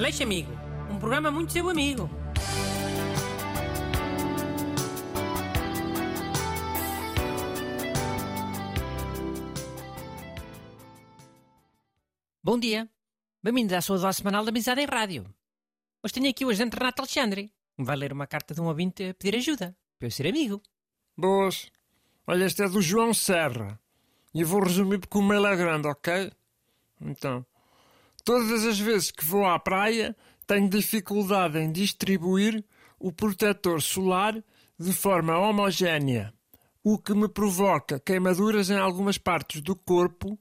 Aleixo Amigo, um programa muito seu amigo. Bom dia. Bem-vindos à sua dose semanal da amizade em rádio. Hoje tenho aqui o agente Renato Alexandre, que me vai ler uma carta de um ouvinte a pedir ajuda, para eu ser amigo. Boas. Olha, este é do João Serra. E eu vou resumir porque o mail é grande, ok? Então, todas as vezes que vou à praia, tenho dificuldade em distribuir o protetor solar de forma homogénea, o que me provoca queimaduras em algumas partes do corpo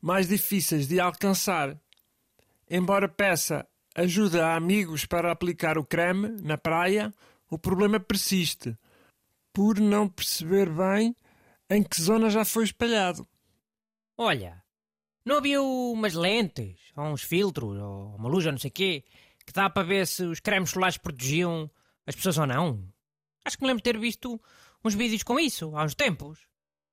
mais difíceis de alcançar. Embora peça ajuda a amigos para aplicar o creme na praia, o problema persiste, por não perceber bem em que zona já foi espalhado. Olha, não havia umas lentes, ou uns filtros, ou uma luz, ou não sei o quê, que dá para ver se os cremes solares protegiam as pessoas ou não? Acho que me lembro de ter visto uns vídeos com isso, há uns tempos.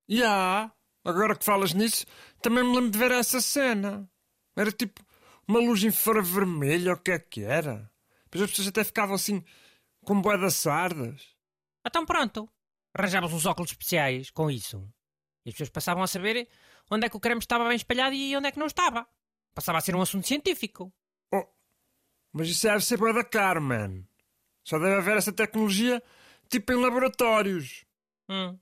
Já, agora que falas nisso, também me lembro de ver essa cena. Era tipo uma luz infravermelha, ou o que é que era? Depois as pessoas até ficavam assim, com bué das sardas. Então pronto, arranjávamos uns óculos especiais com isso. E as pessoas passavam a saber onde é que o creme estava bem espalhado e onde é que não estava. Passava a ser um assunto científico. Oh, mas isso deve ser bué da caro, man. Só deve haver essa tecnologia, tipo em laboratórios. Hum.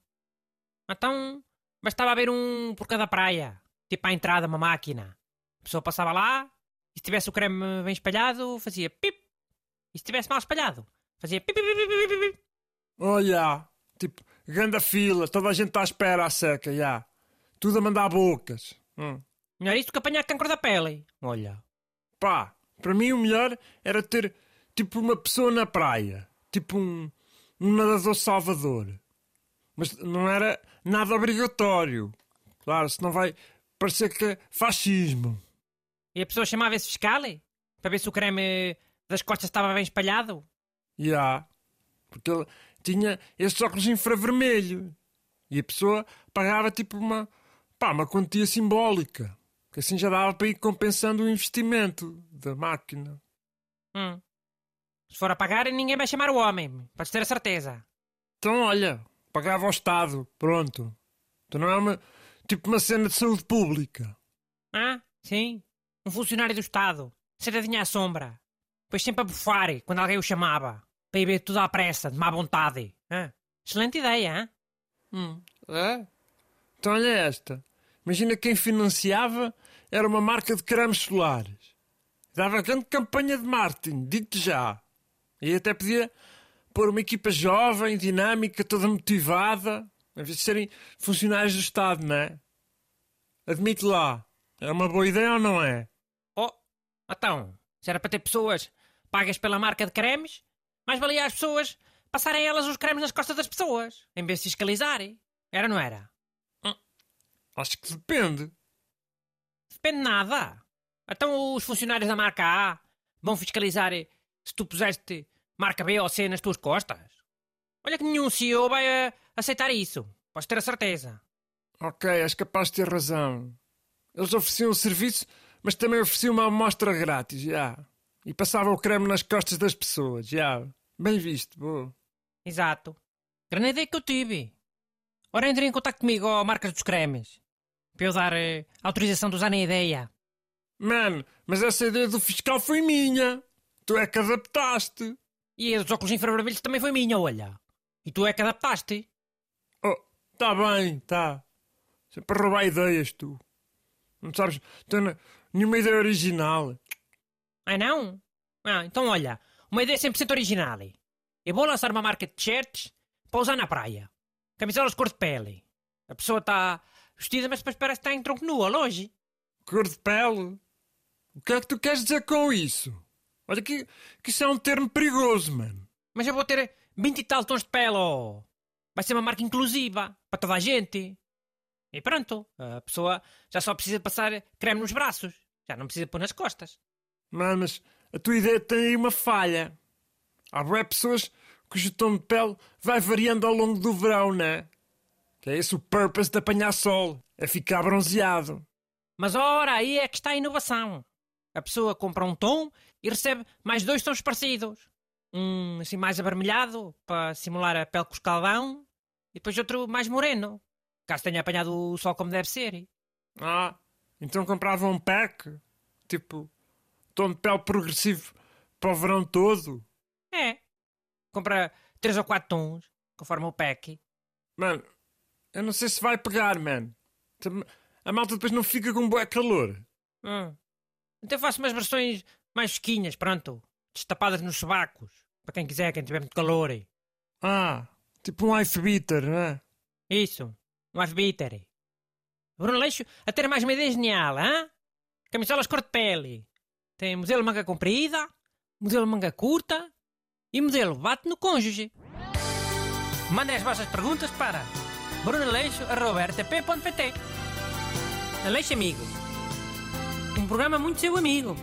Então, bastava haver um por cada praia. Tipo à entrada, uma máquina. A pessoa passava lá e se tivesse o creme bem espalhado, fazia pip. E se tivesse mal espalhado, fazia pip, pip, pip, pip, pip. Oh, já. Tipo, grande fila, toda a gente está à espera à seca, já. Tudo a mandar bocas. Hum. Melhor isso do que apanhar cancro da pele. Olha. Pá, para mim o melhor era ter, tipo, uma pessoa na praia. Tipo um, um nadador salvador. Mas não era nada obrigatório. Claro, senão vai parecer que é fascismo. E a pessoa chamava esse fiscal para ver se o creme das costas estava bem espalhado. Já. Porque ele tinha esses óculos infravermelho. E a pessoa pagava tipo uma, pá, uma quantia simbólica. Que assim já dava para ir compensando o investimento da máquina. Hum. Se for a pagar, ninguém vai chamar o homem. Podes ter a certeza. Então, olha, pagava ao Estado. Pronto. Então não é uma, tipo uma cena de saúde pública. Ah, sim. Um funcionário do Estado. Sentadinho à sombra. Depois sempre a bufar quando alguém o chamava. Para ir ver tudo à pressa, de má vontade. Ah, excelente ideia, hein? Hum, é? Então olha esta. Imagina quem financiava era uma marca de cremes solares. Dava grande campanha de marketing, digo-te já. E até podia pôr uma equipa jovem, dinâmica, toda motivada, a vez de serem funcionários do Estado, não é? Admite lá. É uma boa ideia ou não é? Oh, então, se era para ter pessoas pagas pela marca de cremes, mais valia as pessoas passarem elas os cremes nas costas das pessoas, em vez de fiscalizarem. Era ou não era? Acho que depende. Depende de nada. Então os funcionários da marca A vão fiscalizar se tu puseste marca B ou C nas tuas costas? Olha que nenhum CEO vai eh, aceitar isso. Podes ter a certeza. Ok, és capaz de ter razão. Eles ofereciam o serviço, mas também ofereciam uma amostra grátis, já. E passavam o creme nas costas das pessoas, já. Bem visto, boa. Exato. Grande ideia que eu tive. Ora, entrem em contato comigo, ó, marcas dos cremes. Para eu dar eh, autorização de usar na ideia. Mano, mas essa ideia do fiscal foi minha. Tu é que adaptaste. E a dos óculos infravermelhos também foi minha, olha. E tu é que adaptaste. Oh, tá bem, tá. Sempre roubar ideias, tu. Não sabes, tu não, nenhuma ideia original. Ah, não? Ah, então olha, uma ideia 100% original. Eu vou lançar uma marca de t-shirts para usar na praia. Camisolas cor de pele. A pessoa está vestida, mas depois parece que está em tronco nu, longe. Cor de pele? O que é que tu queres dizer com isso? Olha que, que isso é um termo perigoso, mano. Mas eu vou ter 20 e tal tons de pele, oh. Vai ser uma marca inclusiva, para toda a gente. E pronto, a pessoa já só precisa passar creme nos braços. Já não precisa pôr nas costas. Mano, mas a tua ideia tem aí uma falha. Há bué pessoas cujo tom de pele vai variando ao longo do verão, né? Que é esse o purpose de apanhar sol. É ficar bronzeado. Mas ora, aí é que está a inovação. A pessoa compra um tom e recebe mais dois tons parecidos. Um assim mais avermelhado, para simular a pele com escaldão, e depois outro mais moreno, caso tenha apanhado o sol como deve ser. Ah, então comprava um pack, tipo, tom de pele progressivo para o verão todo. É. Compra três ou quatro tons, conforme o pack. Mano, eu não sei se vai pegar, man. Tam- A malta depois não fica com bué calor. Hum. Então faço umas versões mais fresquinhas, pronto. Destapadas nos sobacos. Para quem quiser, quem tiver muito calor. Ah, tipo um ice beater, não é? Isso. Um F-Bitter. Bruno Leixo a ter mais uma ideia genial, hã? Camisolas cor de pele. Tem modelo manga comprida, modelo manga curta e modelo bate no cônjuge. Mandem as vossas perguntas para brunaleixo.rtp.pt Aleixo Amigo. Um programa muito seu amigo.